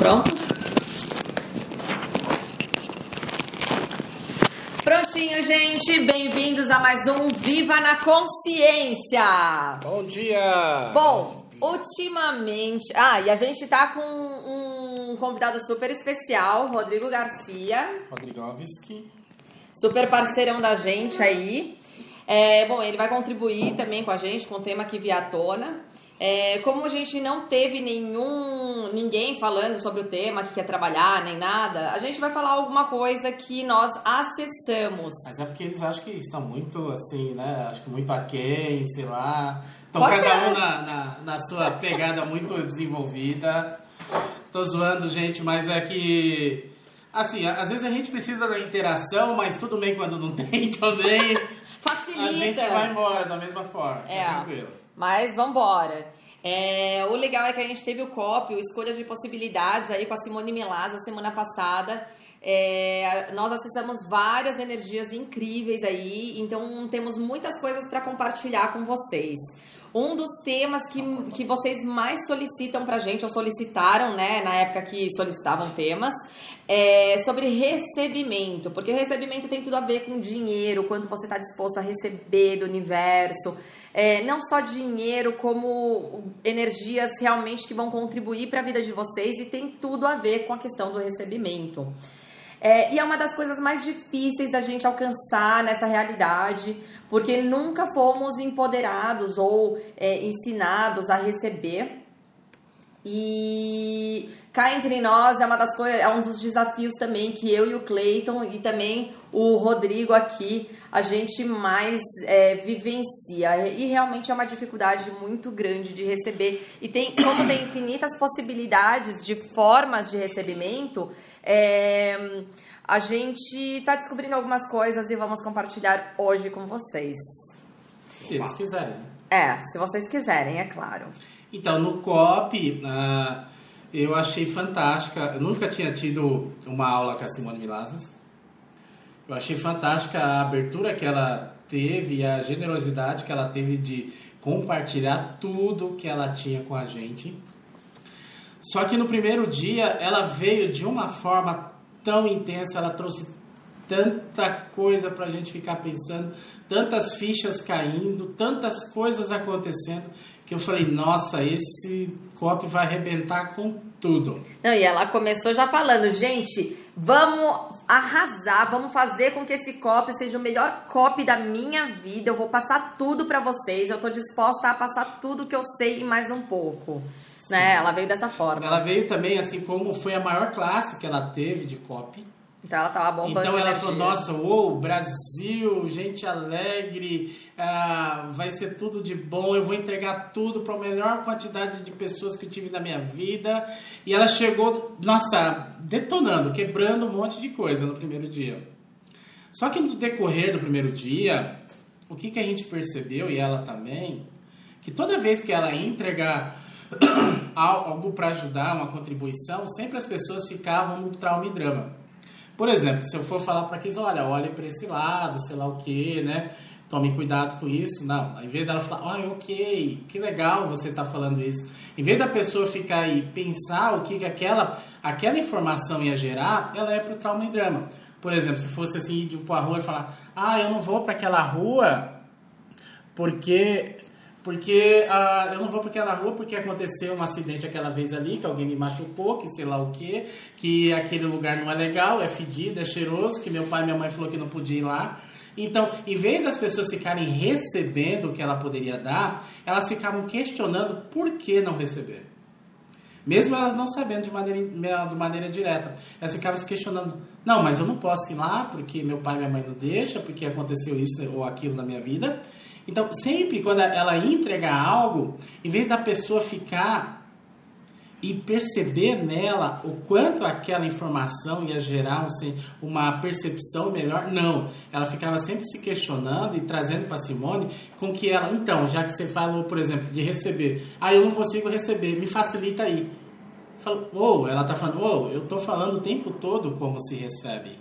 Pronto? Prontinho, gente. Bem-vindos a mais um Viva na Consciência. Bom dia! Bom, ultimamente. Ah, e a gente tá com um convidado super especial, Rodrigo Garcia, Rodrigovski. super parceirão da gente aí. É, bom, ele vai contribuir também com a gente com o tema que via à tona. É, como a gente não teve nenhum ninguém falando sobre o tema que quer trabalhar nem nada, a gente vai falar alguma coisa que nós acessamos. Mas é porque eles acham que estão muito assim, né? Acho que muito aquém, sei lá. Estão Pode cada ser. um na, na, na sua pegada muito desenvolvida. Tô zoando, gente, mas é que. Assim, às vezes a gente precisa da interação, mas tudo bem quando não tem também. Facilita. A gente vai embora da mesma forma. É. Tá tranquilo. Mas vambora. É, o legal é que a gente teve o COP, o Escolha de Possibilidades, aí com a Simone Milazza semana passada. É, nós acessamos várias energias incríveis aí, então temos muitas coisas para compartilhar com vocês. Um dos temas que, que vocês mais solicitam pra gente, ou solicitaram, né, na época que solicitavam temas, é sobre recebimento, porque recebimento tem tudo a ver com dinheiro, quanto você está disposto a receber do universo. É, não só dinheiro, como energias realmente que vão contribuir para a vida de vocês e tem tudo a ver com a questão do recebimento. É, e é uma das coisas mais difíceis da gente alcançar nessa realidade, porque nunca fomos empoderados ou é, ensinados a receber. E cá entre nós é uma das coisas, é um dos desafios também que eu e o Cleiton e também o Rodrigo aqui a gente mais é, vivencia. E realmente é uma dificuldade muito grande de receber. E tem como tem infinitas possibilidades de formas de recebimento é, a gente está descobrindo algumas coisas e vamos compartilhar hoje com vocês. Se eles quiserem, né? é se vocês quiserem é claro Então, no COP, ah, eu achei fantástica. Eu nunca tinha tido uma aula com a Simone Milazas. Eu achei fantástica a abertura que ela teve e a generosidade que ela teve de compartilhar tudo que ela tinha com a gente. Só que no primeiro dia ela veio de uma forma tão intensa, ela trouxe tanta coisa pra gente ficar pensando, tantas fichas caindo, tantas coisas acontecendo, que eu falei, nossa, esse COP vai arrebentar com tudo. Não, e ela começou já falando, gente, vamos arrasar, vamos fazer com que esse copy seja o melhor copy da minha vida. Eu vou passar tudo pra vocês. Eu tô disposta a passar tudo que eu sei e mais um pouco. Né? Ela veio dessa forma. Ela veio também, assim como foi a maior classe que ela teve de COP. Então ela tava bombando Então ela falou, nossa, uou, Brasil, gente alegre, ah, vai ser tudo de bom, eu vou entregar tudo para a melhor quantidade de pessoas que eu tive na minha vida. E ela chegou, nossa, detonando, quebrando um monte de coisa no primeiro dia. Só que no decorrer do primeiro dia, o que, que a gente percebeu, e ela também, que toda vez que ela entregar algo para ajudar, uma contribuição, sempre as pessoas ficavam no trauma e drama. Por exemplo, se eu for falar para eles, olha, olhe para esse lado, sei lá o que, né? Tome cuidado com isso. Não, em vez dela falar, ah, ok, que legal você tá falando isso. Em vez da pessoa ficar aí pensar o que, que aquela, aquela informação ia gerar, ela é pro trauma e drama. Por exemplo, se fosse assim, ir para a rua e falar, ah, eu não vou para aquela rua porque porque ah, eu não vou para aquela rua porque aconteceu um acidente aquela vez ali, que alguém me machucou, que sei lá o que, que aquele lugar não é legal, é fedido, é cheiroso, que meu pai e minha mãe falou que não podia ir lá. Então, em vez das pessoas ficarem recebendo o que ela poderia dar, elas ficavam questionando por que não receber. Mesmo elas não sabendo de maneira, de maneira direta. Elas ficavam se questionando, não, mas eu não posso ir lá porque meu pai e minha mãe não deixam, porque aconteceu isso ou aquilo na minha vida. Então, sempre quando ela ia entregar algo, em vez da pessoa ficar e perceber nela o quanto aquela informação ia gerar um, uma percepção melhor, não. Ela ficava sempre se questionando e trazendo para Simone com que ela, então, já que você falou, por exemplo, de receber, ah, eu não consigo receber, me facilita aí. Ou oh, ela tá falando, oh, eu tô falando o tempo todo como se recebe.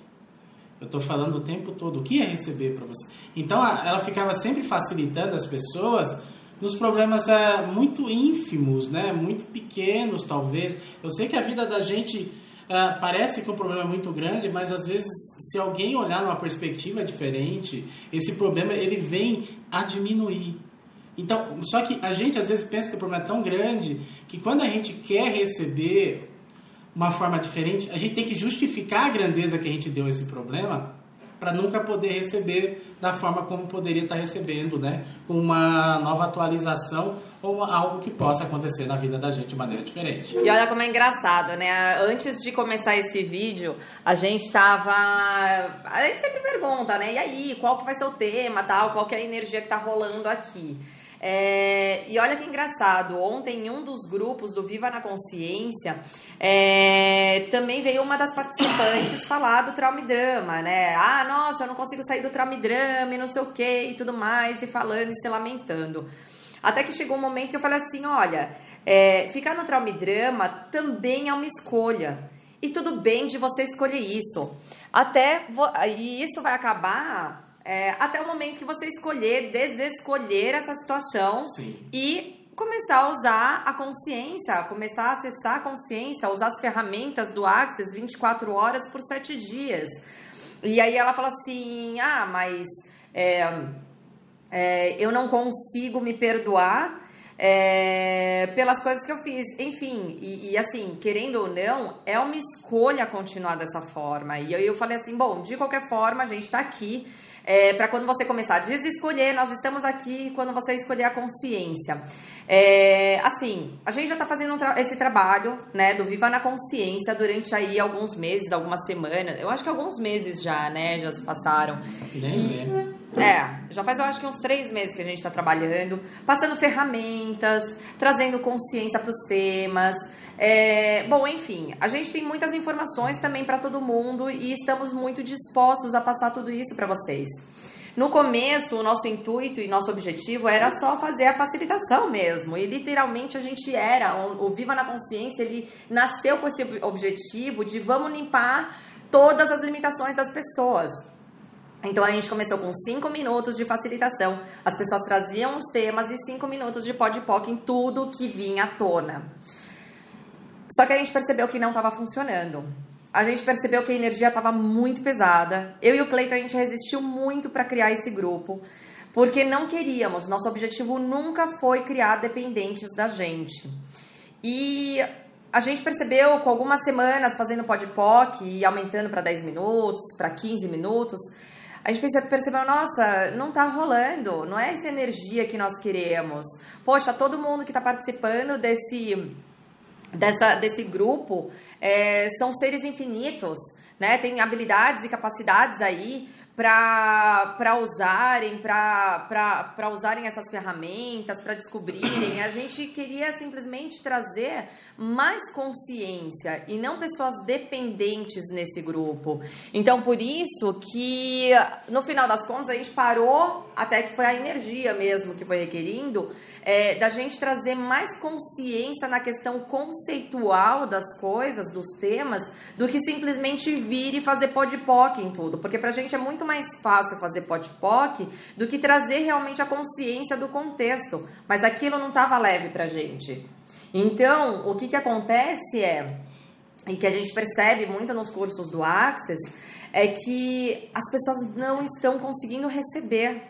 Eu estou falando o tempo todo o que é receber para você. Então ela ficava sempre facilitando as pessoas nos problemas é, muito ínfimos, né? Muito pequenos, talvez. Eu sei que a vida da gente é, parece que o problema é muito grande, mas às vezes, se alguém olhar numa perspectiva diferente, esse problema ele vem a diminuir. Então, só que a gente às vezes pensa que o problema é tão grande que quando a gente quer receber uma forma diferente, a gente tem que justificar a grandeza que a gente deu a esse problema para nunca poder receber da forma como poderia estar recebendo, né? Com uma nova atualização ou algo que possa acontecer na vida da gente de maneira diferente. E olha como é engraçado, né? Antes de começar esse vídeo, a gente tava. A gente sempre pergunta, né? E aí, qual que vai ser o tema, tal? Qual que é a energia que tá rolando aqui? É, e olha que engraçado, ontem em um dos grupos do Viva na Consciência, é, também veio uma das participantes falar do trauma e drama, né? Ah, nossa, eu não consigo sair do trauma e drama e não sei o que e tudo mais, e falando e se lamentando. Até que chegou um momento que eu falei assim: olha, é, ficar no trauma e drama também é uma escolha. E tudo bem de você escolher isso. Até e isso vai acabar é, até o momento que você escolher, desescolher essa situação Sim. e começar a usar a consciência, começar a acessar a consciência, usar as ferramentas do Access 24 horas por 7 dias. E aí ela fala assim: ah, mas é, é, eu não consigo me perdoar. É, pelas coisas que eu fiz, enfim, e, e, assim, querendo ou não, é uma escolha continuar dessa forma. E aí eu falei assim: bom, de qualquer forma, a gente tá aqui é, para quando você começar a desescolher, nós estamos aqui quando você escolher a consciência. É, assim, a gente já está fazendo um tra esse trabalho, né, do Viva na Consciência durante aí alguns meses, algumas semanas, eu acho que alguns meses já, né, já se passaram. E, é, já faz eu acho que uns três meses que a gente está trabalhando, passando ferramentas, trazendo consciência para os temas. É, bom, enfim, a gente tem muitas informações também para todo mundo e estamos muito dispostos a passar tudo isso para vocês. No começo, o nosso intuito e nosso objetivo era só fazer a facilitação mesmo. E literalmente a gente era, o Viva na Consciência, ele nasceu com esse objetivo de vamos limpar todas as limitações das pessoas. Então a gente começou com 5 minutos de facilitação. As pessoas traziam os temas e 5 minutos de podpoc em tudo que vinha à tona. Só que a gente percebeu que não estava funcionando. A gente percebeu que a energia estava muito pesada. Eu e o Cleiton a gente resistiu muito para criar esse grupo, porque não queríamos. Nosso objetivo nunca foi criar dependentes da gente. E a gente percebeu com algumas semanas fazendo podpoc e aumentando para 10 minutos, para 15 minutos, a gente percebeu, nossa, não tá rolando, não é essa energia que nós queremos. Poxa, todo mundo que está participando desse dessa, desse grupo é, são seres infinitos, né? Tem habilidades e capacidades aí para usarem, para usarem essas ferramentas, para descobrirem. A gente queria simplesmente trazer mais consciência e não pessoas dependentes nesse grupo. Então, por isso que no final das contas a gente parou, até que foi a energia mesmo que foi requerindo, é, da gente trazer mais consciência na questão conceitual das coisas, dos temas, do que simplesmente vir e fazer podpoc em tudo. Porque pra gente é muito mais fácil fazer podpoc do que trazer realmente a consciência do contexto. Mas aquilo não estava leve pra gente. Então, o que, que acontece é, e que a gente percebe muito nos cursos do Access, é que as pessoas não estão conseguindo receber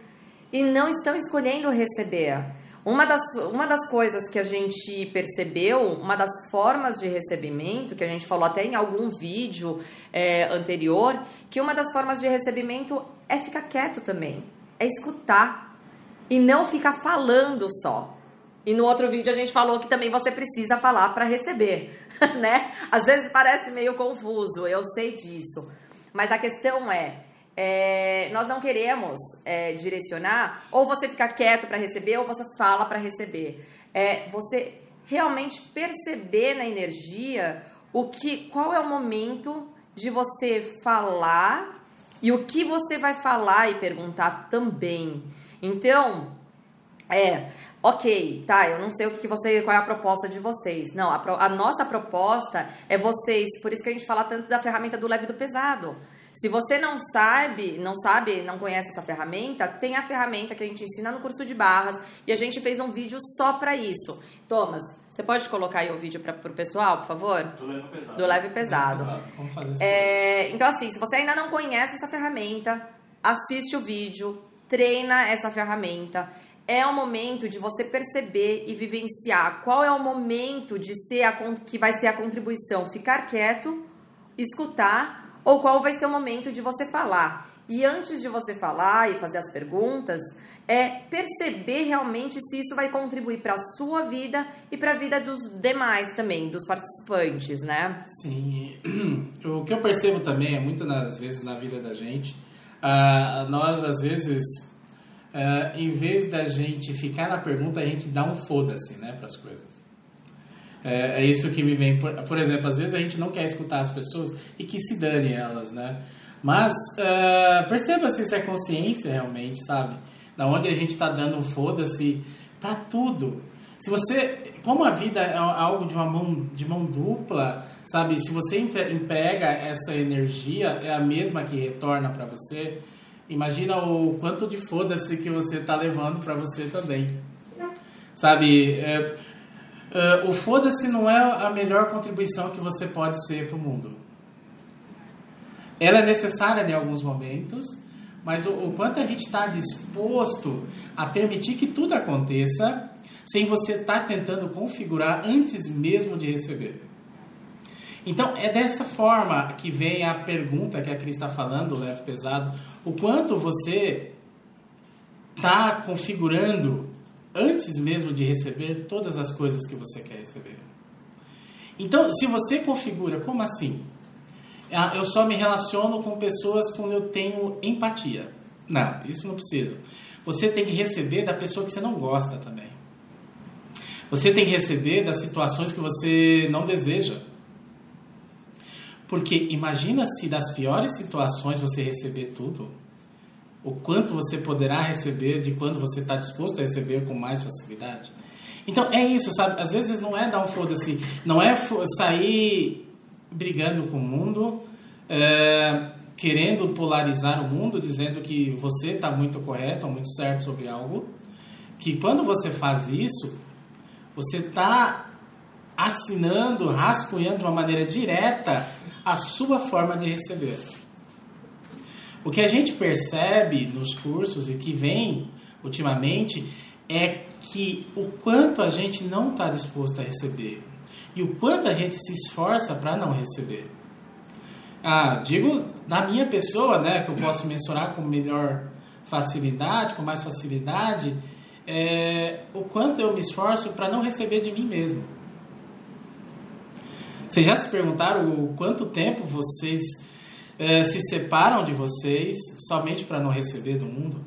e não estão escolhendo receber. Uma das, uma das coisas que a gente percebeu, uma das formas de recebimento, que a gente falou até em algum vídeo é, anterior, que uma das formas de recebimento é ficar quieto também, é escutar e não ficar falando só. E no outro vídeo a gente falou que também você precisa falar para receber, né? Às vezes parece meio confuso, eu sei disso. Mas a questão é, é nós não queremos é, direcionar ou você ficar quieto para receber ou você fala para receber. É você realmente perceber na energia o que, qual é o momento de você falar e o que você vai falar e perguntar também. Então, é, ok, tá, eu não sei o que você, qual é a proposta de vocês. Não, a, a, nossa proposta é vocês, por isso que a gente fala tanto da ferramenta do leve e do pesado. Se você não sabe, não sabe, não conhece essa ferramenta, tem a ferramenta que a gente ensina no curso de barras e a gente fez um vídeo só para isso. Thomas, você pode colocar aí o vídeo para o pessoal, por favor? Do leve pesado. Do leve pesado. Vamos fazer isso. É, então, assim, se você ainda não conhece essa ferramenta, assiste o vídeo, treina essa ferramenta. É o momento de você perceber e vivenciar qual é o momento de ser a, que vai ser a contribuição. Ficar quieto, escutar ou qual vai ser o momento de você falar. E antes de você falar e fazer as perguntas, é perceber realmente se isso vai contribuir para a sua vida e para a vida dos demais também, dos participantes, né? Sim. O que eu percebo também é muitas das vezes na vida da gente, uh, nós às vezes, uh, em vez da gente ficar na pergunta, a gente dá um foda-se, né, para as coisas. É, é, isso que me vem. Por, por, exemplo, às vezes a gente não quer escutar as pessoas e que se dane elas, né? Mas uh, perceba se isso é consciência realmente, sabe? Da onde a gente está dando um foda-se para tudo. Se você, como a vida é algo de uma mão de mão dupla, sabe? Se você emprega essa energia é a mesma que retorna para você. Imagina o quanto de foda-se que você está levando para você também, sabe? É, Uh, o foda-se não é a melhor contribuição que você pode ser para o mundo. Ela é necessária em alguns momentos, mas o, o quanto a gente está disposto a permitir que tudo aconteça sem você estar tá tentando configurar antes mesmo de receber. Então, é dessa forma que vem a pergunta que a Cris está falando, leve pesado. O quanto você está configurando antes mesmo de receber todas as coisas que você quer receber. Então, se você configura, como assim? Ah, eu só me relaciono com pessoas quando eu tenho empatia. Não, isso não precisa. Você tem que receber da pessoa que você não gosta também. Você tem que receber das situações que você não deseja. Porque imagina se das piores situações você receber tudo o quanto você poderá receber de quando você está disposto a receber com mais facilidade. Então é isso, sabe? Às vezes não é dar um foda-se, não é sair brigando com o mundo, é, querendo polarizar o mundo, dizendo que você está muito correto ou muito certo sobre algo. Que quando você faz isso, você está assinando, rascunhando de uma maneira direta a sua forma de receber. O que a gente percebe nos cursos e que vem ultimamente é que o quanto a gente não está disposto a receber e o quanto a gente se esforça para não receber. Ah, digo na minha pessoa, né, que eu posso mensurar com melhor facilidade, com mais facilidade, é, o quanto eu me esforço para não receber de mim mesmo. Vocês já se perguntaram o quanto tempo vocês é, se separam de vocês somente para não receber do mundo?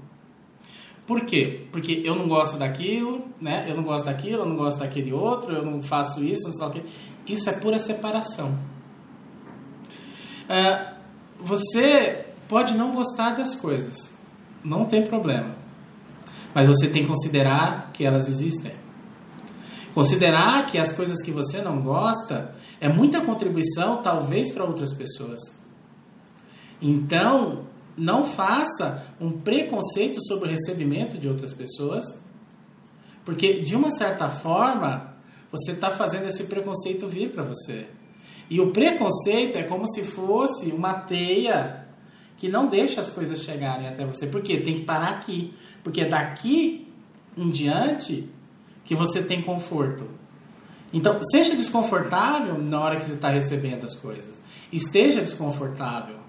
Por quê? Porque eu não gosto daquilo, né? Eu não gosto daquilo, eu não gosto daquele outro, eu não faço isso, não sei o quê. Isso é pura separação. É, você pode não gostar das coisas, não tem problema. Mas você tem que considerar que elas existem. Considerar que as coisas que você não gosta é muita contribuição, talvez, para outras pessoas. Então, não faça um preconceito sobre o recebimento de outras pessoas, porque de uma certa forma você está fazendo esse preconceito vir para você. E o preconceito é como se fosse uma teia que não deixa as coisas chegarem até você. Por quê? Tem que parar aqui. Porque é daqui em diante que você tem conforto. Então, seja desconfortável na hora que você está recebendo as coisas. Esteja desconfortável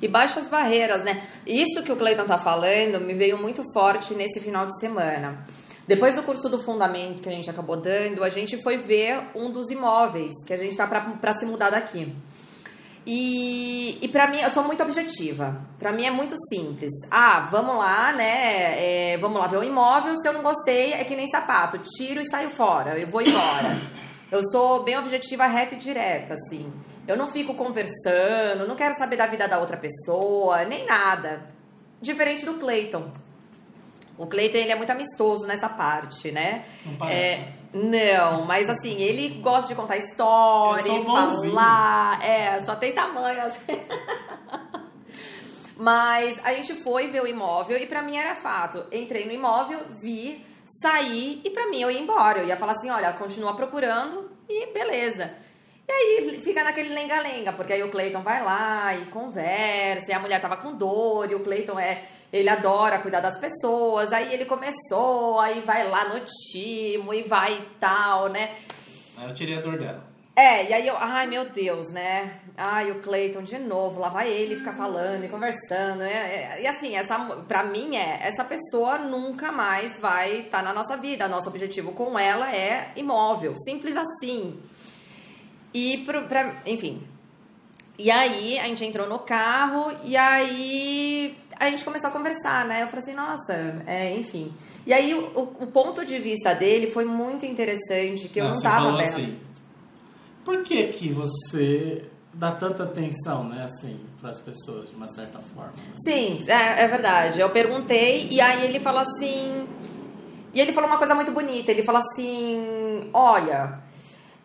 e baixa as barreiras, né? Isso que o Cleiton tá falando me veio muito forte nesse final de semana. Depois do curso do fundamento que a gente acabou dando, a gente foi ver um dos imóveis que a gente tá para se mudar daqui. E, e para mim, eu sou muito objetiva. Para mim é muito simples. Ah, vamos lá, né? É, vamos lá ver o imóvel. Se eu não gostei, é que nem sapato. Tiro e saio fora. Eu vou embora. Eu sou bem objetiva, reta e direta, assim. Eu não fico conversando, não quero saber da vida da outra pessoa, nem nada. Diferente do Clayton. O Clayton ele é muito amistoso nessa parte, né? Não parece. É, não, mas assim, ele gosta de contar história, falar. É, só tem tamanho assim. Mas a gente foi ver o imóvel e pra mim era fato. Entrei no imóvel, vi, saí e pra mim eu ia embora. Eu ia falar assim, olha, continua procurando e beleza. E aí fica naquele lenga-lenga, porque aí o Cleiton vai lá e conversa, e a mulher tava com dor, e o Cleiton é, ele adora cuidar das pessoas, aí ele começou, aí vai lá no timo e vai e tal, né? Aí eu tirei a dor dela. É, e aí eu, ai meu Deus, né? Ai, o Cleiton de novo, lá vai ele ficar falando e conversando. É, é, e assim, essa, pra mim é, essa pessoa nunca mais vai estar tá na nossa vida. Nosso objetivo com ela é imóvel, simples assim. E pro, pra, enfim. E aí a gente entrou no carro e aí a gente começou a conversar, né? Eu falei assim, nossa, é, enfim. E aí o, o, ponto de vista dele foi muito interessante, que eu não, não tava vendo. Assim, por que que você dá tanta atenção, né, assim, para as pessoas, de uma certa forma? Né? Sim, é, é verdade. Eu perguntei e aí ele falou assim... E ele falou uma coisa muito bonita. Ele falou assim, olha...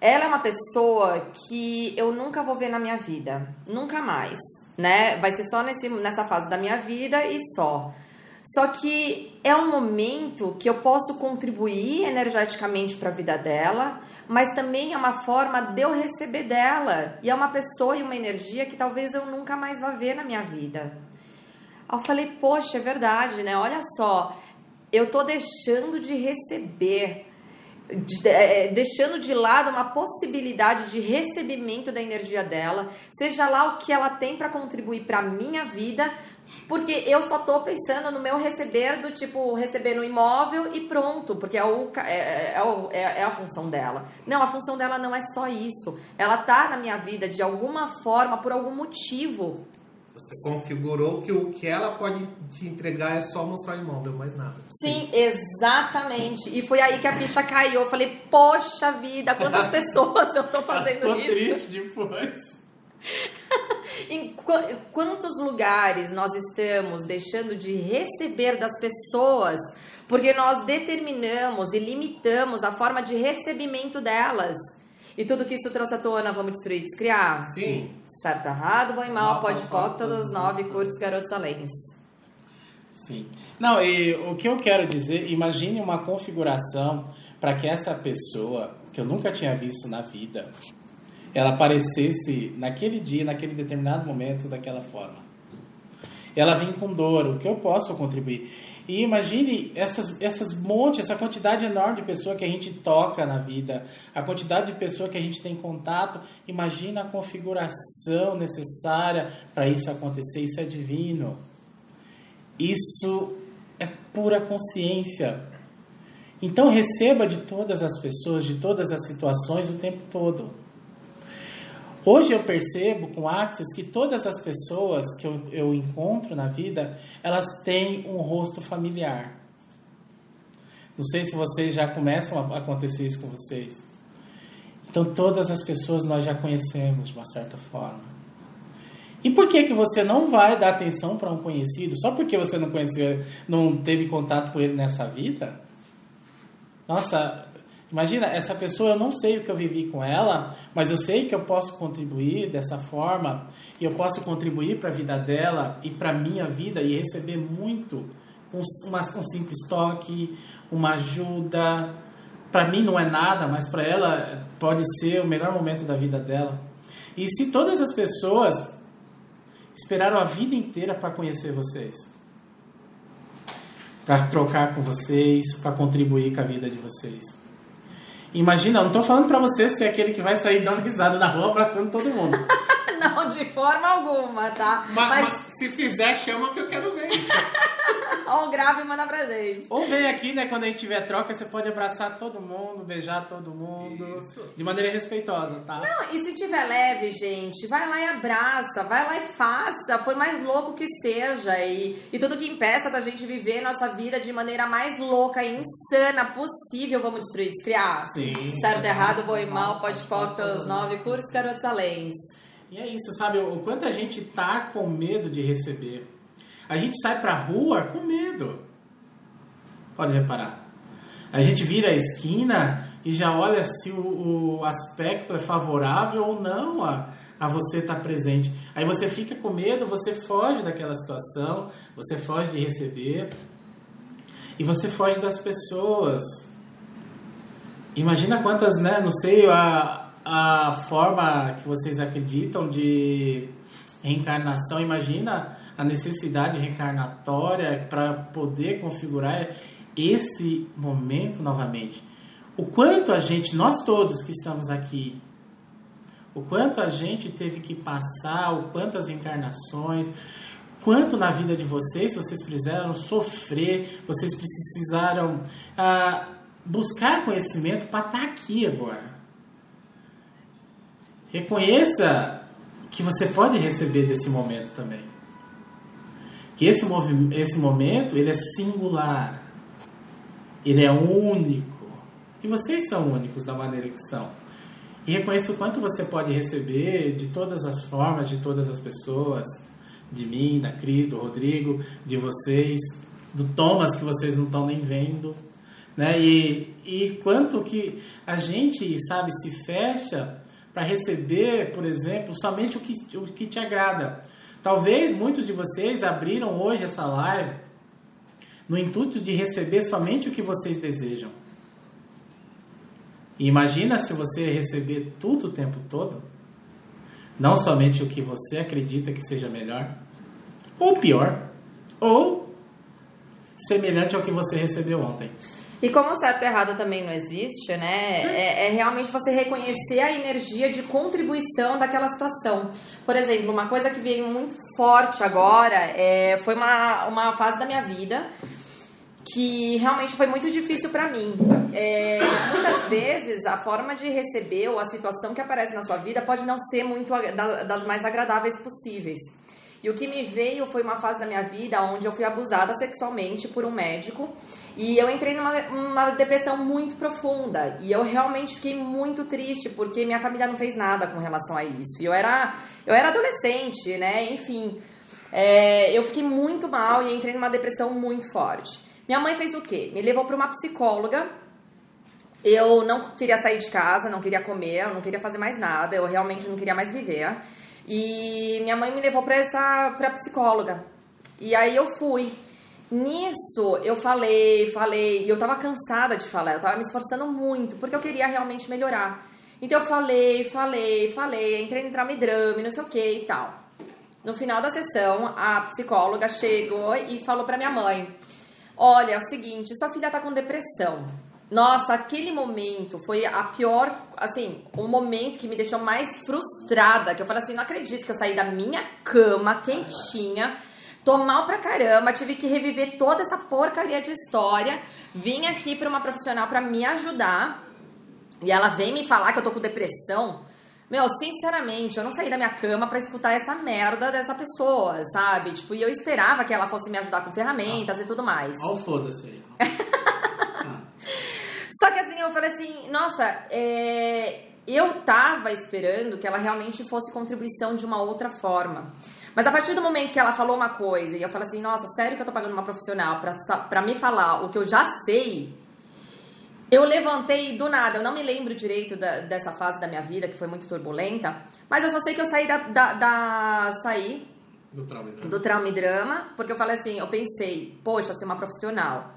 Ela é uma pessoa que eu nunca vou ver na minha vida. Nunca mais. Né? Vai ser só nesse, nessa fase da minha vida e só. Só que é um momento que eu posso contribuir energeticamente para a vida dela, mas também é uma forma de eu receber dela. E é uma pessoa e uma energia que talvez eu nunca mais vá ver na minha vida. Eu falei, poxa, é verdade, né? Olha só, eu tô deixando de receber de, é, deixando de lado uma possibilidade de recebimento da energia dela, seja lá o que ela tem para contribuir para minha vida, porque eu só tô pensando no meu receber do tipo receber no imóvel e pronto, porque é, o, é, é, é, é, a função dela. Não, a função dela não é só isso. Ela tá na minha vida de alguma forma, por algum motivo. Você configurou que o que ela pode te entregar é só mostrar o imóvel, mais nada. Sim, Sim, exatamente. E foi aí que a ficha caiu. Eu falei, poxa vida, quantas pessoas eu tô fazendo isso? triste depois. em quantos lugares nós estamos deixando de receber das pessoas porque nós determinamos e limitamos a forma de recebimento delas? E tudo que isso trouxe à tona, vamos destruir e descriar? Sim. Certo, errado, bom e mal, pode pode, todos os nove cursos garotos além. Sim. Não, e o que eu quero dizer, imagine uma configuração para que essa pessoa, que eu nunca tinha visto na vida, ela aparecesse naquele dia, naquele determinado momento, daquela forma. Ela vem com dor, o que eu posso contribuir? E imagine essas, essas monte, essa quantidade enorme de pessoa que a gente toca na vida, a quantidade de pessoa que a gente tem contato. Imagina a configuração necessária para isso acontecer. Isso é divino. Isso é pura consciência. Então receba de todas as pessoas, de todas as situações o tempo todo. Hoje eu percebo com Axis que todas as pessoas que eu, eu encontro na vida, elas têm um rosto familiar. Não sei se vocês já começam a acontecer isso com vocês. Então todas as pessoas nós já conhecemos de uma certa forma. E por que que você não vai dar atenção para um conhecido só porque você não conheceu, não teve contato com ele nessa vida? Nossa, Imagina, essa pessoa, eu não sei o que eu vivi com ela, mas eu sei que eu posso contribuir dessa forma, e eu posso contribuir para a vida dela e para a minha vida e receber muito com uma, um simples toque, uma ajuda. Para mim não é nada, mas para ela pode ser o melhor momento da vida dela. E se todas as pessoas esperaram a vida inteira para conhecer vocês, para trocar com vocês, para contribuir com a vida de vocês Imagina, eu não tô falando pra você ser aquele que vai sair dando risada na rua abraçando todo mundo. não, de forma alguma, tá? Mas, mas... mas se fizer, chama que eu quero ver isso. Ou grave e manda pra gente. Ou vem aqui, né? Quando a gente tiver troca, você pode abraçar todo mundo, beijar todo mundo. Isso. De maneira respeitosa, tá? Não, e se tiver leve, gente, vai lá e abraça, vai lá e faça, por mais louco que seja. E, e tudo que impeça da gente viver nossa vida de maneira mais louca e insana possível, vamos destruir, descriar. Sim. Certo, errado, bom e mal, pode pôr os nove cursos, garotos além. E é isso, sabe? O quanto a gente tá com medo de receber. A gente sai pra rua com medo. Pode reparar. A gente vira a esquina e já olha se o, o aspecto é favorável ou não a, a, você estar presente. Aí você fica com medo, você foge daquela situação, você foge de receber e você foge das pessoas. Imagina quantas, né? Não sei a, a forma que vocês acreditam de reencarnação. Imagina a necessidade reencarnatória para poder configurar esse momento novamente. O quanto a gente, nós todos que estamos aqui, o quanto a gente teve que passar, o quantas encarnações, quanto na vida de vocês vocês precisaram sofrer, vocês precisaram ah, buscar conhecimento para estar tá aqui agora. Reconheça que você pode receber desse momento também. Que esse, esse momento ele é singular, ele é único. E vocês são únicos da maneira que são. E reconheça o quanto você pode receber de todas as formas, de todas as pessoas, de mim, da Cris, do Rodrigo, de vocês, do Thomas que vocês não estão nem vendo, né? E, e quanto que a gente, sabe, se fecha para receber, por exemplo, somente o que, o que te agrada. Talvez muitos de vocês abriram hoje essa live no intuito de receber somente o que vocês desejam. E imagina se você receber tudo o tempo todo, não somente o que você acredita que seja melhor, ou pior, ou semelhante ao que você recebeu ontem. E como certo e errado também não existe, né? É, é, realmente você reconhecer a energia de contribuição daquela situação. Por exemplo, uma coisa que veio muito forte agora é, foi uma, uma fase da minha vida que realmente foi muito difícil para mim. É, muitas vezes a forma de receber ou a situação que aparece na sua vida pode não ser muito das mais agradáveis possíveis. E o que me veio foi uma fase da minha vida onde eu fui abusada sexualmente por um médico e eu entrei numa uma depressão muito profunda e eu realmente fiquei muito triste porque minha família não fez nada com relação a isso. E eu era eu era adolescente, né? Enfim, é, eu fiquei muito mal e entrei numa depressão muito forte. Minha mãe fez o quê? Me levou para uma psicóloga. Eu não queria sair de casa, não queria comer, não queria fazer mais nada, eu realmente não queria mais viver. E minha mãe me levou para essa pra psicóloga. E aí eu fui. Nisso eu falei, falei, e eu tava cansada de falar, eu tava me esforçando muito, porque eu queria realmente melhorar. Então eu falei, falei, falei, entrei no traumidrame, não sei o que e tal. No final da sessão, a psicóloga chegou e falou pra minha mãe: Olha, é o seguinte, sua filha tá com depressão. Nossa, aquele momento foi a pior, assim, o momento que me deixou mais frustrada. Que eu falei assim: não acredito que eu saí da minha cama quentinha, tô mal pra caramba, tive que reviver toda essa porcaria de história. Vim aqui pra uma profissional pra me ajudar. E ela vem me falar que eu tô com depressão. Meu, sinceramente, eu não saí da minha cama para escutar essa merda dessa pessoa, sabe? Tipo, e eu esperava que ela fosse me ajudar com ferramentas ah. e tudo mais. Ó, foda-se aí. Só que assim, eu falei assim, nossa, é... eu tava esperando que ela realmente fosse contribuição de uma outra forma. Mas a partir do momento que ela falou uma coisa e eu falei assim, nossa, sério que eu tô pagando uma profissional pra, pra me falar o que eu já sei, eu levantei do nada, eu não me lembro direito da, dessa fase da minha vida, que foi muito turbulenta, mas eu só sei que eu saí da. da, da saí do trauma, e drama. do trauma e drama, porque eu falei assim, eu pensei, poxa, ser uma profissional.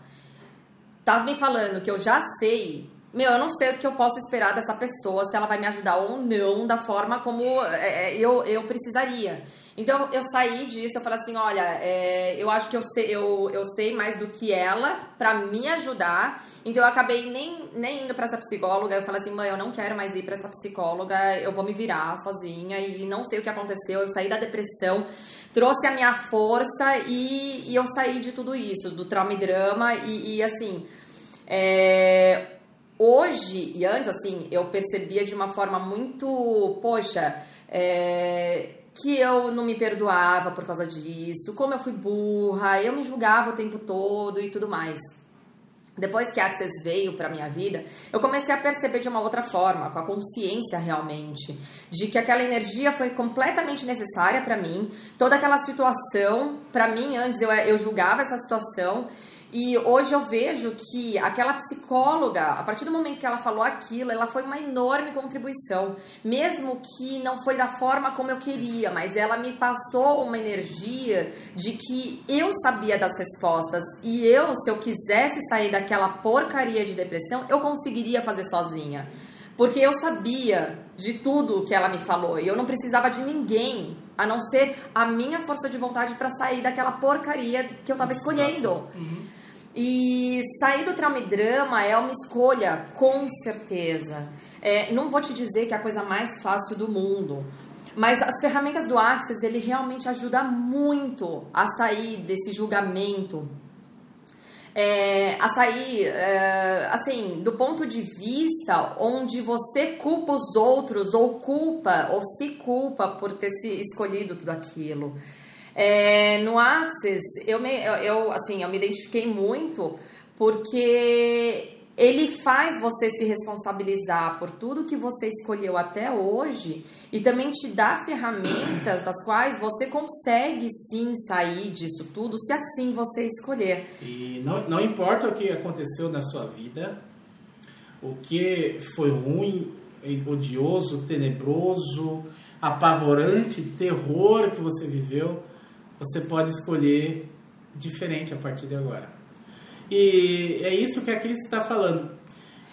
Tá me falando que eu já sei. Meu, eu não sei o que eu posso esperar dessa pessoa, se ela vai me ajudar ou não, da forma como é, é eu, eu precisaria. Então eu saí disso, eu falei assim, olha, é, eu acho que eu sei, eu, eu sei mais do que ela para me ajudar. Então eu acabei nem, nem indo para essa psicóloga. Eu falei assim, mãe, eu não quero mais ir para essa psicóloga, eu vou me virar sozinha e não sei o que aconteceu. Eu saí da depressão, trouxe a minha força e, e eu saí de tudo isso, do trauma e drama e, e assim. É, hoje e antes, assim, eu percebia de uma forma muito, poxa, é, que eu não me perdoava por causa disso, como eu fui burra, eu me julgava o tempo todo e tudo mais. Depois que a Access veio para minha vida, eu comecei a perceber de uma outra forma, com a consciência realmente, de que aquela energia foi completamente necessária para mim. Toda aquela situação, para mim antes eu, eu julgava essa situação E hoje eu vejo que aquela psicóloga, a partir do momento que ela falou aquilo, ela foi uma enorme contribuição. Mesmo que não foi da forma como eu queria, mas ela me passou uma energia de que eu sabia das respostas e eu, se eu quisesse sair daquela porcaria de depressão, eu conseguiria fazer sozinha. Porque eu sabia de tudo que ela me falou e eu não precisava de ninguém a não ser a minha força de vontade para sair daquela porcaria que eu estava escolhendo. Uhum. E sair do trauma e drama é uma escolha, com certeza. É, não vou te dizer que é a coisa mais fácil do mundo, mas as ferramentas do Access, ele realmente ajuda muito a sair desse julgamento, é, a sair, é, assim, do ponto de vista onde você culpa os outros ou culpa ou se culpa por ter se escolhido tudo aquilo. É, no Axis, eu me, eu, assim, eu me identifiquei muito porque ele faz você se responsabilizar por tudo que você escolheu até hoje e também te dá ferramentas das quais você consegue sim sair disso tudo se assim você escolher. E não, não importa o que aconteceu na sua vida, o que foi ruim, odioso, tenebroso, apavorante, terror que você viveu, você pode escolher diferente a partir de agora. E é isso que a Cris está falando.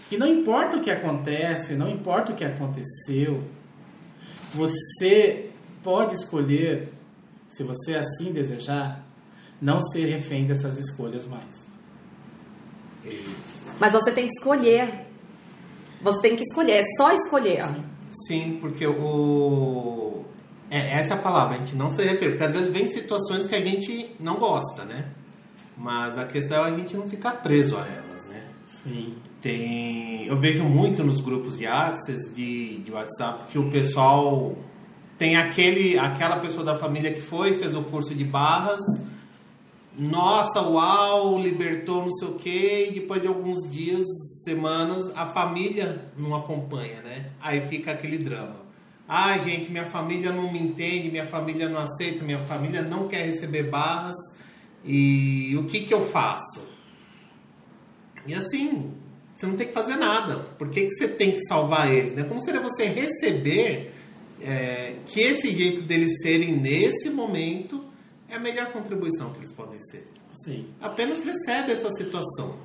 Que não importa o que acontece, não importa o que aconteceu, você pode escolher, se você assim desejar, não ser refém dessas escolhas mais. Mas você tem que escolher. Você tem que escolher, é só escolher. Sim, porque o é, essa é a palavra, a gente não se refere. Porque às vezes vem situações que a gente não gosta, né? Mas a questão é a gente não ficar preso a elas, né? Sim. Tem, eu vejo muito nos grupos de access de, de WhatsApp que o pessoal tem aquele, aquela pessoa da família que foi, fez o curso de barras, nossa, uau, libertou não sei o quê, e depois de alguns dias, semanas, a família não acompanha, né? Aí fica aquele drama. Ai, gente, minha família não me entende, minha família não aceita, minha família não quer receber barras. E o que, que eu faço? E assim, você não tem que fazer nada. Por que, que você tem que salvar eles? Né? Como seria você receber é, que esse jeito deles serem nesse momento é a melhor contribuição que eles podem ser? Sim. Apenas recebe essa situação.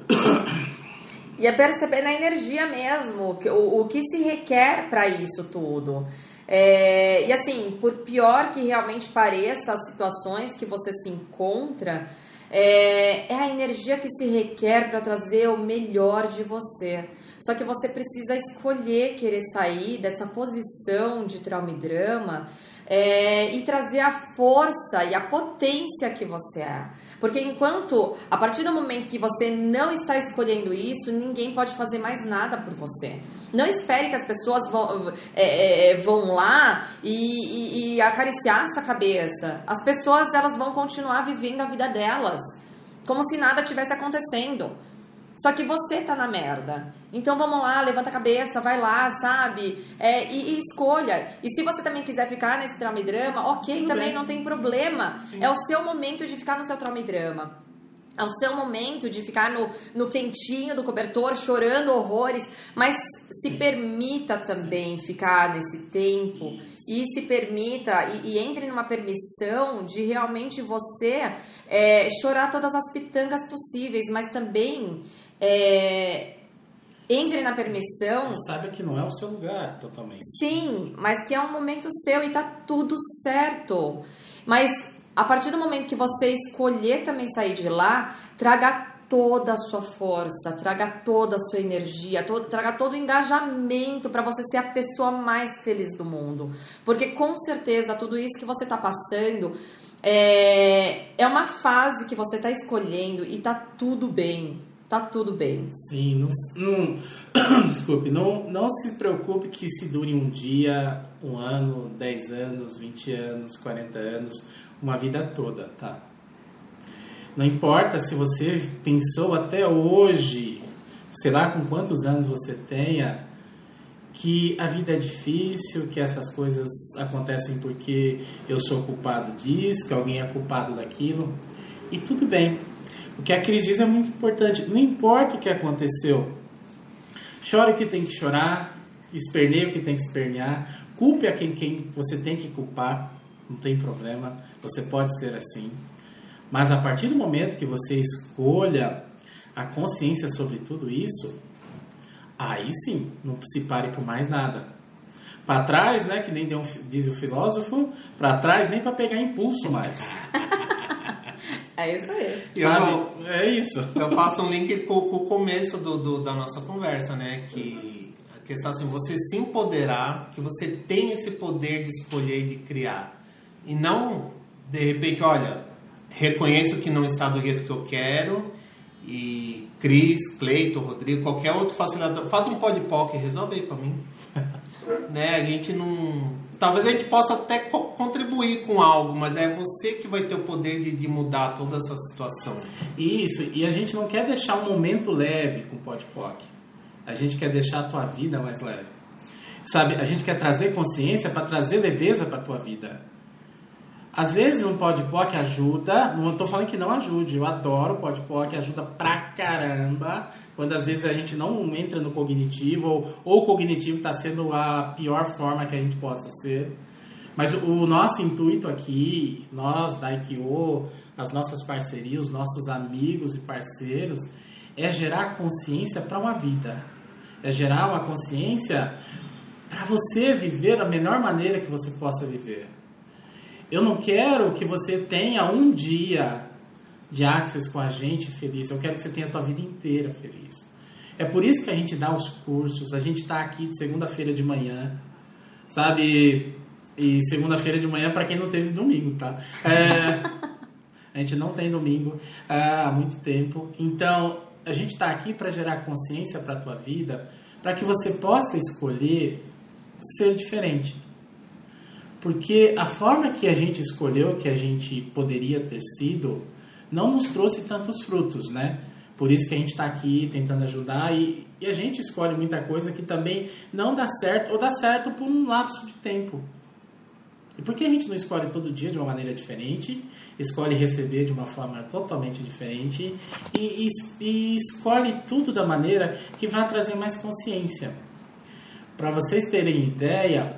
E é perceber na energia mesmo o, o que se requer para isso tudo. É, e assim, por pior que realmente pareça as situações que você se encontra, é, é a energia que se requer para trazer o melhor de você. Só que você precisa escolher querer sair dessa posição de trauma e drama é, e trazer a força e a potência que você é. Porque enquanto, a partir do momento que você não está escolhendo isso, ninguém pode fazer mais nada por você. Não espere que as pessoas vão, é, é, vão lá e, e, e acariciar a sua cabeça. As pessoas elas vão continuar vivendo a vida delas, como se nada tivesse acontecendo. Só que você tá na merda. Então vamos lá, levanta a cabeça, vai lá, sabe? É, e, e, escolha. E se você também quiser ficar nesse trauma e drama, ok, Tudo também bem. não tem problema. Sim. É o seu momento de ficar no seu trauma e drama. É o seu momento de ficar no, no quentinho do cobertor, chorando horrores, mas se permita também ficar nesse tempo e se permita e, e entre numa permissão de realmente você é, chorar todas as pitangas possíveis, mas também é, entre na permissão. Sabe que não é o seu lugar totalmente. Sim, mas que é um momento seu e tá tudo certo. Mas a partir do momento que você escolher também sair de lá, traga toda a sua força, traga toda a sua energia, todo, traga todo o engajamento para você ser a pessoa mais feliz do mundo. Porque com certeza tudo isso que você está passando é, é uma fase que você está escolhendo e tá tudo bem. Tá tudo bem. Sim, não, não, desculpe, não, não se preocupe que se dure um dia, um ano, 10 anos, 20 anos, 40 anos uma vida toda, tá? Não importa se você pensou até hoje, sei lá com quantos anos você tenha, que a vida é difícil, que essas coisas acontecem porque eu sou culpado disso, que alguém é culpado daquilo. E tudo bem. O que a Cris diz é muito importante. Não importa o que aconteceu. Chore o que tem que chorar, esperneie o que tem que espernear, culpe a quem, quem você tem que culpar, não tem problema, você pode ser assim. Mas a partir do momento que você escolha a consciência sobre tudo isso, aí sim, não se pare por mais nada. Para trás, né, que nem diz o filósofo, para trás nem para pegar impulso mais. É isso aí. Eu, é isso. Eu faço um link com, com o começo do, do, da nossa conversa, né? Que a questão assim, você se empoderar, que você tem esse poder de escolher e de criar. E não, de repente, olha, reconheço que não está do jeito que eu quero e Cris, Cleiton, Rodrigo, qualquer outro facilitador, faz um podpoc e resolve aí pra mim. né? A gente não. Talvez a gente possa até co contribuir com algo, mas é você que vai ter o poder de, de mudar toda essa situação. Isso, e a gente não quer deixar um momento leve com o podpoc. A gente quer deixar a tua vida mais leve. Sabe, a gente quer trazer consciência para trazer leveza para tua vida. Às vezes um podpoc ajuda, não estou falando que não ajude, eu adoro podpoc, ajuda pra caramba, quando às vezes a gente não entra no cognitivo, ou, ou o cognitivo está sendo a pior forma que a gente possa ser. Mas o nosso intuito aqui, nós da IKO, as nossas parcerias, os nossos amigos e parceiros, é gerar consciência para uma vida. É gerar uma consciência para você viver da melhor maneira que você possa viver. Eu não quero que você tenha um dia de access com a gente feliz. Eu quero que você tenha a sua vida inteira feliz. É por isso que a gente dá os cursos. A gente está aqui de segunda-feira de manhã, sabe? E segunda-feira de manhã para quem não teve domingo, tá? É, a gente não tem domingo há muito tempo. Então, a gente está aqui para gerar consciência para a tua vida, para que você possa escolher ser diferente. Porque a forma que a gente escolheu, que a gente poderia ter sido, não nos trouxe tantos frutos, né? Por isso que a gente está aqui tentando ajudar e, e, a gente escolhe muita coisa que também não dá certo ou dá certo por um lapso de tempo. E por que a gente não escolhe todo dia de uma maneira diferente, escolhe receber de uma forma totalmente diferente e, e, e escolhe tudo da maneira que vai trazer mais consciência? Para vocês terem ideia,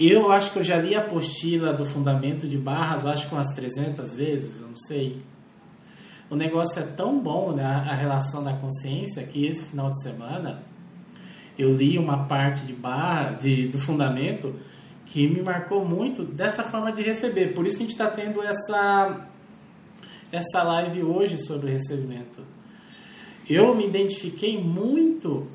eu acho que eu já li a apostila do fundamento de barras, acho que umas 300 vezes, eu não sei. O negócio é tão bom, né, a relação da consciência, que esse final de semana eu li uma parte de barra, de, do fundamento que me marcou muito dessa forma de receber. Por isso que a gente está tendo essa, essa live hoje sobre recebimento. Eu me identifiquei muito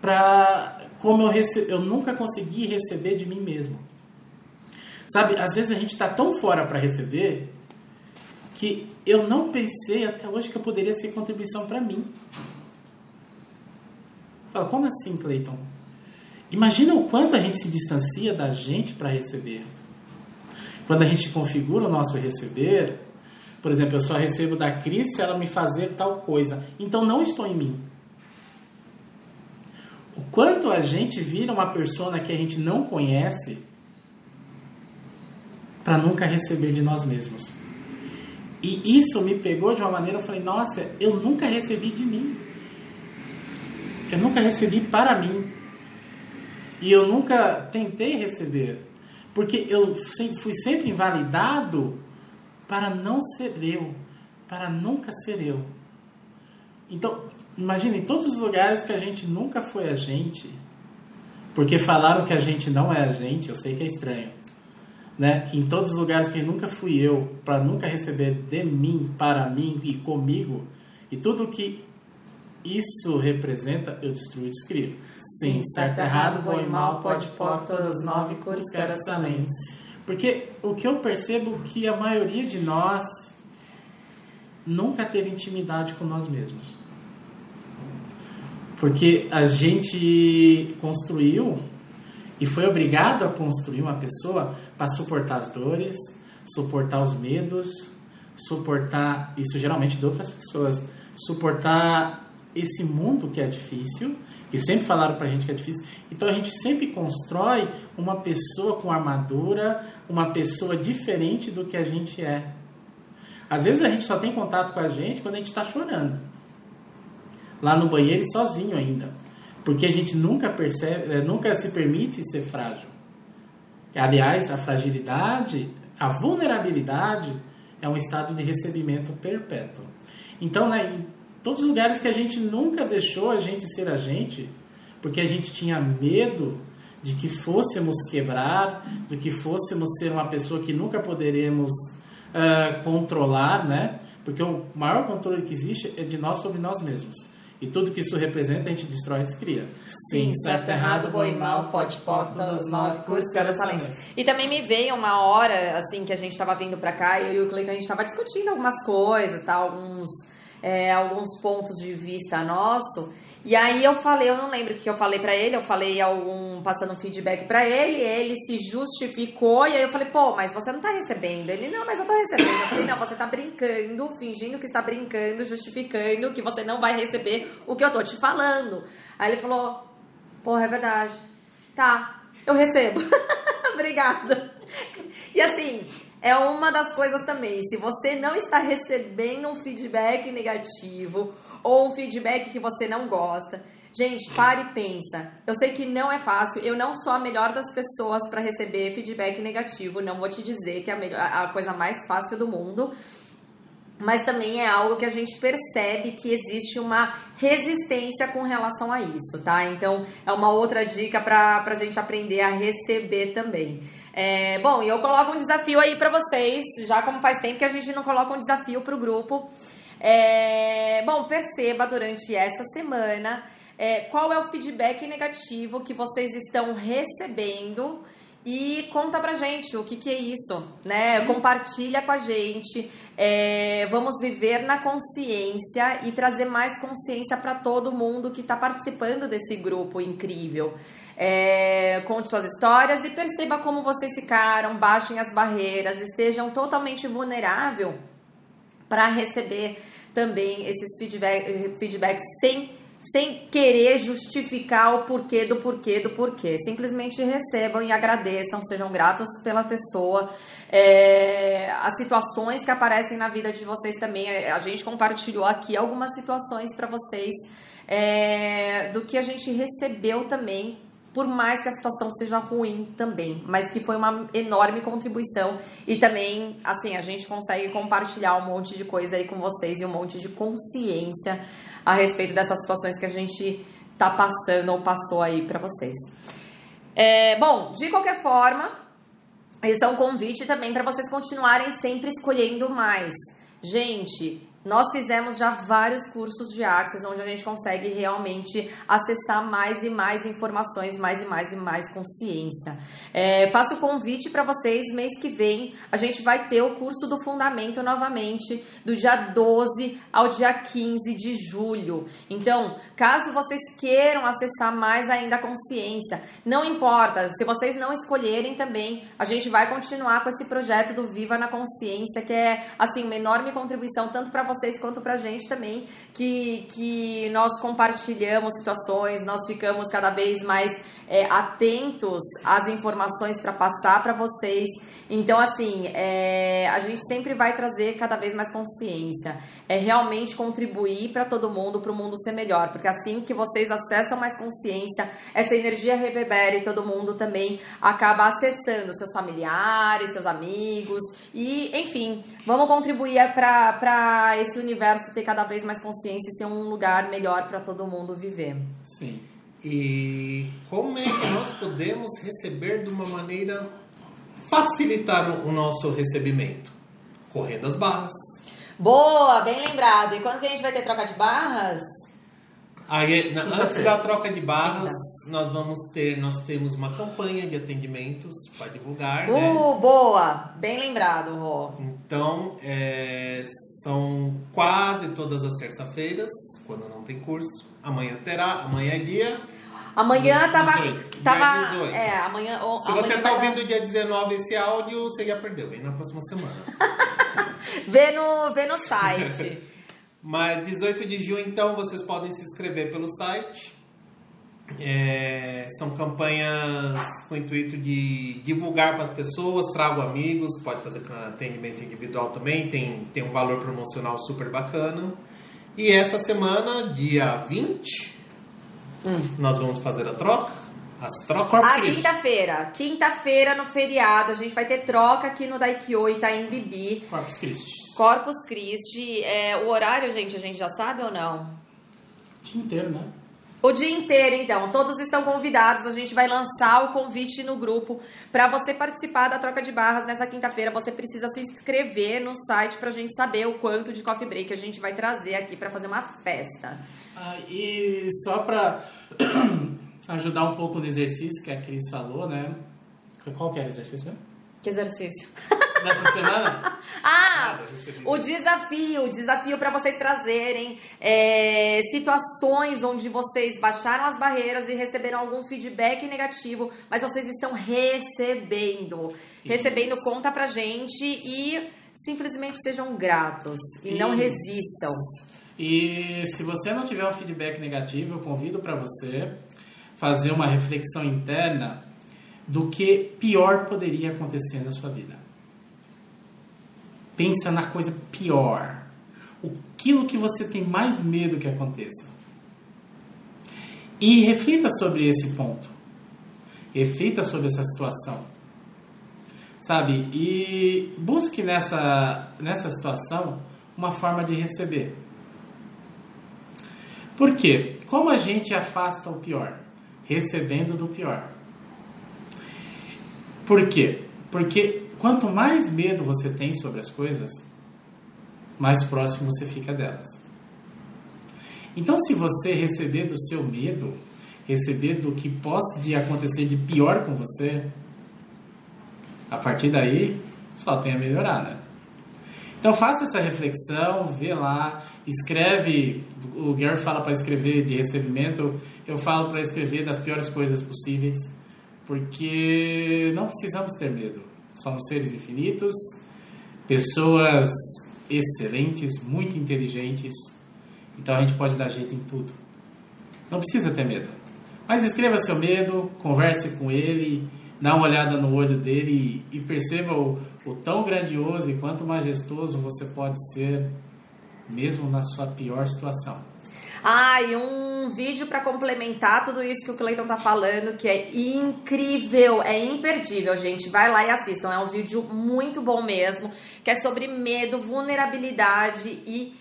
para como eu, rece... eu nunca consegui receber de mim mesmo. Sabe, às vezes a gente está tão fora para receber que eu não pensei até hoje que eu poderia ser contribuição para mim. Fala, como assim, Clayton? Imagina o quanto a gente se distancia da gente para receber. Quando a gente configura o nosso receber, por exemplo, eu só recebo da Cris se ela me fazer tal coisa. Então não estou em mim. O quanto a gente vira uma persona que a gente não conhece para nunca receber de nós mesmos. E isso me pegou de uma maneira, eu falei, nossa, eu nunca recebi de mim. Eu nunca recebi para mim. E eu nunca tentei receber. Porque eu fui sempre invalidado para não ser eu. Para nunca ser eu. Então, Imagina, em todos os lugares que a gente nunca foi a gente, porque falaram que a gente não é a gente, eu sei que é estranho. Né? Em todos os lugares que nunca fui eu, para nunca receber de mim, para mim e comigo, e tudo que isso representa, eu destruo e descrevo. Sim, certo, errado, bom e mal, pode, pode, todas as nove cores, quero excelência. Porque o que eu percebo é que a maioria de nós nunca teve intimidade com nós mesmos. Porque a gente construiu e foi obrigado a construir uma pessoa para suportar as dores, suportar os medos, suportar isso geralmente de outras pessoas, suportar esse mundo que é difícil, que sempre falaram para a gente que é difícil. Então a gente sempre constrói uma pessoa com armadura, uma pessoa diferente do que a gente é. Às vezes a gente só tem contato com a gente quando a gente está chorando. Lá no banheiro e sozinho ainda. Porque a gente nunca percebe, eh, nunca se permite ser frágil. Aliás, a fragilidade, a vulnerabilidade é um estado de recebimento perpétuo. Então, né, em todos os lugares que a gente nunca deixou a gente ser a gente, porque a gente tinha medo de que fôssemos quebrar, de que fôssemos ser uma pessoa que nunca poderemos uh, controlar, né? Porque o maior controle que existe é de nós sobre nós mesmos. E tudo que isso representa, a gente destrói e descria. Sim, certo, errado, bom e mal, pode, pode, todas as nove cores, quero E também me veio uma hora, assim, que a gente estava vindo para cá, e eu e o Cleiton, a gente estava discutindo algumas coisas, tá? alguns, é, alguns pontos de vista nosso. E aí eu falei, eu não lembro o que eu falei para ele, eu falei algum passando feedback para ele, ele se justificou e aí eu falei, pô, mas você não tá recebendo. Ele, não, mas eu tô recebendo. Eu falei, não, você tá brincando, fingindo que está brincando, justificando que você não vai receber o que eu tô te falando. Aí ele falou, porra, é verdade. Tá, eu recebo. Obrigada. E assim, é uma das coisas também. Se você não está recebendo um feedback negativo ou um feedback que você não gosta. Gente, pare e pensa. Eu sei que não é fácil. Eu não sou a melhor das pessoas para receber feedback negativo. Não vou te dizer que é a, melhor, a coisa mais fácil do mundo. Mas também é algo que a gente percebe que existe uma resistência com relação a isso, tá? Então é uma outra dica para a gente aprender a receber também. É, bom, e eu coloco um desafio aí para vocês, já como faz tempo que a gente não coloca um desafio para o grupo. É, bom, perceba durante essa semana é, qual é o feedback negativo que vocês estão recebendo e conta pra gente o que, que é isso, né? Sim. Compartilha com a gente. É, vamos viver na consciência e trazer mais consciência para todo mundo que está participando desse grupo incrível. É, conte suas histórias e perceba como vocês ficaram, baixem as barreiras, estejam totalmente vulnerável para receber também esses feedback, feedbacks sem, sem querer justificar o porquê do porquê do porquê. Simplesmente recebam e agradeçam, sejam gratos pela pessoa. É, as situações que aparecem na vida de vocês também, a gente compartilhou aqui algumas situações para vocês é, do que a gente recebeu também por mais que a situação seja ruim também, mas que foi uma enorme contribuição e também, assim, a gente consegue compartilhar um monte de coisa aí com vocês e um monte de consciência a respeito dessas situações que a gente tá passando ou passou aí para vocês. É, bom, de qualquer forma, isso é um convite também para vocês continuarem sempre escolhendo mais. Gente, nós fizemos já vários cursos de Access onde a gente consegue realmente acessar mais e mais informações, mais e mais e mais consciência. É, faço o convite para vocês, mês que vem, a gente vai ter o curso do Fundamento novamente, do dia 12 ao dia 15 de julho. Então, caso vocês queiram acessar mais ainda a consciência, não importa, se vocês não escolherem também, a gente vai continuar com esse projeto do Viva na Consciência, que é assim uma enorme contribuição tanto para vocês quanto pra gente também, que, que nós compartilhamos situações, nós ficamos cada vez mais é, atentos às informações para passar para vocês. Então, assim, é, a gente sempre vai trazer cada vez mais consciência. É realmente contribuir para todo mundo, para o mundo ser melhor. Porque assim que vocês acessam mais consciência, essa energia reverbera e todo mundo também acaba acessando seus familiares, seus amigos. E, enfim, vamos contribuir para esse universo ter cada vez mais consciência e ser um lugar melhor para todo mundo viver. Sim. E como é que nós podemos receber de uma maneira facilitar o nosso recebimento? Correndo as barras. Boa, bem lembrado. E quando que a gente vai ter troca de barras? Aí, na, antes da troca de barras, nós vamos ter, nós temos uma campanha de atendimentos para divulgar. Uh, né? boa! Bem lembrado, Rô. Então, é, são quase todas as terças-feiras, quando não tem curso. Amanhã terá, amanhã é dia Amanhã 18, tava. tava 18. É, amanhã. Se amanhã você tá ouvindo dia 19 esse áudio, você já perdeu. Vem na próxima semana. vê, no, vê no site. Mas 18 de junho, então, vocês podem se inscrever pelo site. É, são campanhas com o intuito de divulgar para as pessoas, trago amigos, pode fazer com atendimento individual também, tem, tem um valor promocional super bacana. E essa semana, dia 20, hum. nós vamos fazer a troca. As trocas. A quinta-feira. Quinta-feira, no feriado, a gente vai ter troca aqui no Daikyo Itaim Bibi. Corpus Christi. Corpus Christi. É, o horário, gente, a gente já sabe ou não? O dia inteiro, né? O dia inteiro, então. Todos estão convidados. A gente vai lançar o convite no grupo. Para você participar da troca de barras nessa quinta-feira, você precisa se inscrever no site para a gente saber o quanto de coffee break a gente vai trazer aqui para fazer uma festa. Ah, e só para ajudar um pouco no exercício que a Cris falou, né? Qual que era o exercício mesmo? Que exercício? Nessa semana? ah, o desafio, o desafio para vocês trazerem é, situações onde vocês baixaram as barreiras e receberam algum feedback negativo, mas vocês estão recebendo. Isso. Recebendo, conta pra gente e simplesmente sejam gratos e Isso. não resistam. E se você não tiver um feedback negativo, eu convido para você fazer uma reflexão interna do que pior poderia acontecer na sua vida. Pensa na coisa pior. Aquilo que você tem mais medo que aconteça. E reflita sobre esse ponto. Reflita sobre essa situação. Sabe? E busque nessa, nessa situação uma forma de receber. Por quê? Como a gente afasta o pior? Recebendo do pior. Por quê? Porque quanto mais medo você tem sobre as coisas, mais próximo você fica delas. Então, se você receber do seu medo, receber do que pode acontecer de pior com você, a partir daí só tem a melhorar, né? Então faça essa reflexão, vê lá, escreve. O Gary fala para escrever de recebimento, eu falo para escrever das piores coisas possíveis, porque não precisamos ter medo. Somos seres infinitos, pessoas excelentes, muito inteligentes. Então a gente pode dar jeito em tudo. Não precisa ter medo. Mas escreva seu medo, converse com ele, dá uma olhada no olho dele e, e perceba o, o tão grandioso e quanto majestoso você pode ser, mesmo na sua pior situação. Ah, e um vídeo para complementar tudo isso que o Cleiton tá falando, que é incrível, é imperdível, gente. Vai lá e assistam. É um vídeo muito bom mesmo, que é sobre medo, vulnerabilidade e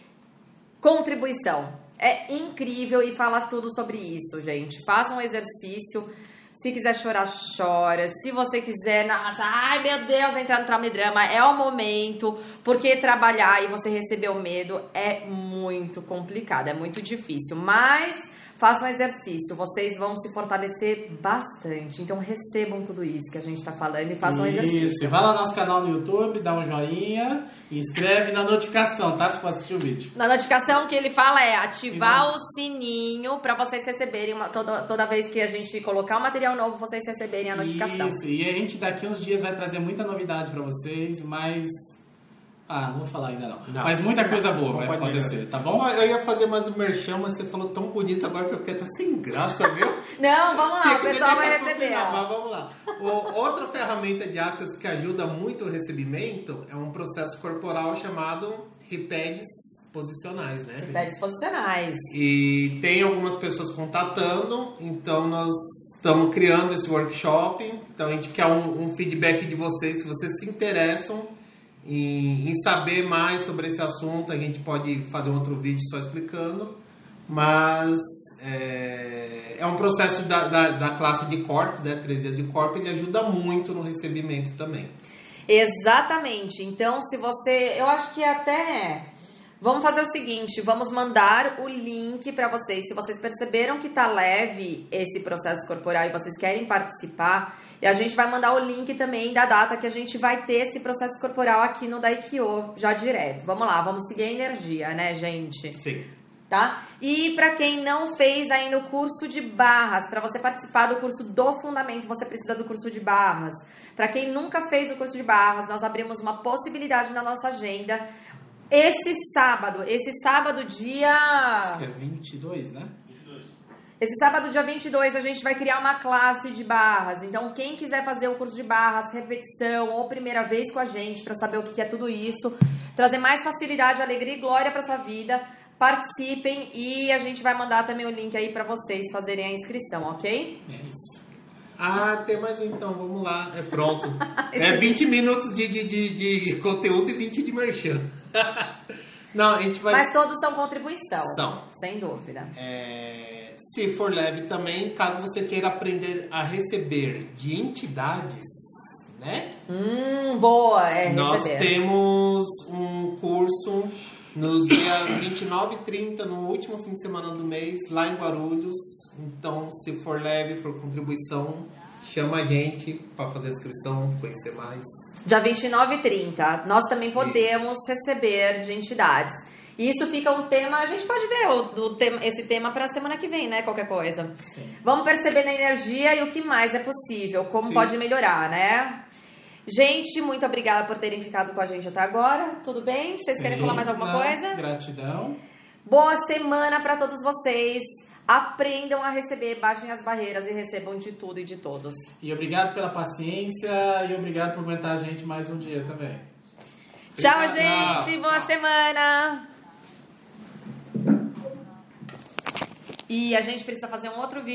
contribuição. É incrível e fala tudo sobre isso, gente. Façam um exercício se quiser chorar, chora. Se você quiser, nossa, ai meu Deus, entrar no trauma e drama, é o momento. Porque trabalhar e você receber o medo é muito complicado, é muito difícil. Mas façam um exercício, vocês vão se fortalecer bastante. Então recebam tudo isso que a gente está falando e façam um exercício. Isso, vai lá no nosso canal no YouTube, dá um joinha e inscreve na notificação, tá? Se for assistir o vídeo. Na notificação que ele fala é ativar Sim. o sininho para vocês receberem uma, toda, toda vez que a gente colocar um material novo, vocês receberem a notificação. Isso, e a gente daqui uns dias vai trazer muita novidade para vocês, mas ah, não vou falar ainda não. não. Mas muita coisa boa vai acontecer, tá bom? Eu ia fazer mais um merchan, mas você falou tão bonito agora que eu fiquei até sem graça, viu? não, vamos lá, o pessoal vai receber. Final, mas vamos lá. O, outra ferramenta de Access que ajuda muito o recebimento é um processo corporal chamado RIPEDs posicionais, né? RIPEDs posicionais. E tem algumas pessoas contatando, então nós estamos criando esse workshop. Então a gente quer um, um feedback de vocês, se vocês se interessam em, em, saber mais sobre esse assunto, a gente pode fazer um outro vídeo só explicando, mas é, é um processo da, da, da, classe de corpo, né, três dias de corpo, ele ajuda muito no recebimento também. Exatamente. Então, se você, eu acho que até Vamos fazer o seguinte, vamos mandar o link para vocês. Se vocês perceberam que tá leve esse processo corporal e vocês querem participar, e a gente vai mandar o link também da data que a gente vai ter esse processo corporal aqui no Daikyo, já direto. Vamos lá, vamos seguir a energia, né, gente? Sim. Tá? E para quem não fez ainda o curso de barras, para você participar do curso do fundamento, você precisa do curso de barras. Para quem nunca fez o curso de barras, nós abrimos uma possibilidade na nossa agenda esse sábado, esse sábado dia. Acho que é 22, né? Esse sábado, dia 22, a gente vai criar uma classe de barras. Então, quem quiser fazer o curso de barras, repetição ou primeira vez com a gente, para saber o que é tudo isso, trazer mais facilidade, alegria e glória para sua vida, participem e a gente vai mandar também o link aí para vocês fazerem a inscrição, ok? É isso. Ah, tem mais um então, vamos lá. É pronto. é 20 minutos de, de, de, de conteúdo e 20 de merchan. Não, a gente vai. Mas todos são contribuição. São. Sem dúvida. É, se for leve também, caso você queira aprender a receber de entidades, né? Hum, boa, é Nós receber. temos um curso nos dias 29 e 30, no último fim de semana do mês, lá em Guarulhos. Então, se for leve, for contribuição, chama a gente para fazer a inscrição, conhecer mais. Dia 29 e 30. Nós também podemos receber de entidades. E isso fica um tema, a gente pode ver o, do tema, esse tema para a semana que vem, né? Qualquer coisa. Sim. Vamos perceber na energia e o que mais é possível, como Sim. pode melhorar, né? Gente, muito obrigada por terem ficado com a gente até agora. Tudo bem? Vocês querem Sim. falar mais alguma Não, coisa? Gratidão. Boa semana para todos vocês. Aprendam a receber, baixem as barreiras e recebam de tudo e de todos. E obrigado pela paciência e obrigado por aguentar a gente mais um dia também. Tchau, Obrigado. gente. Boa semana. E a gente precisa fazer um outro vídeo.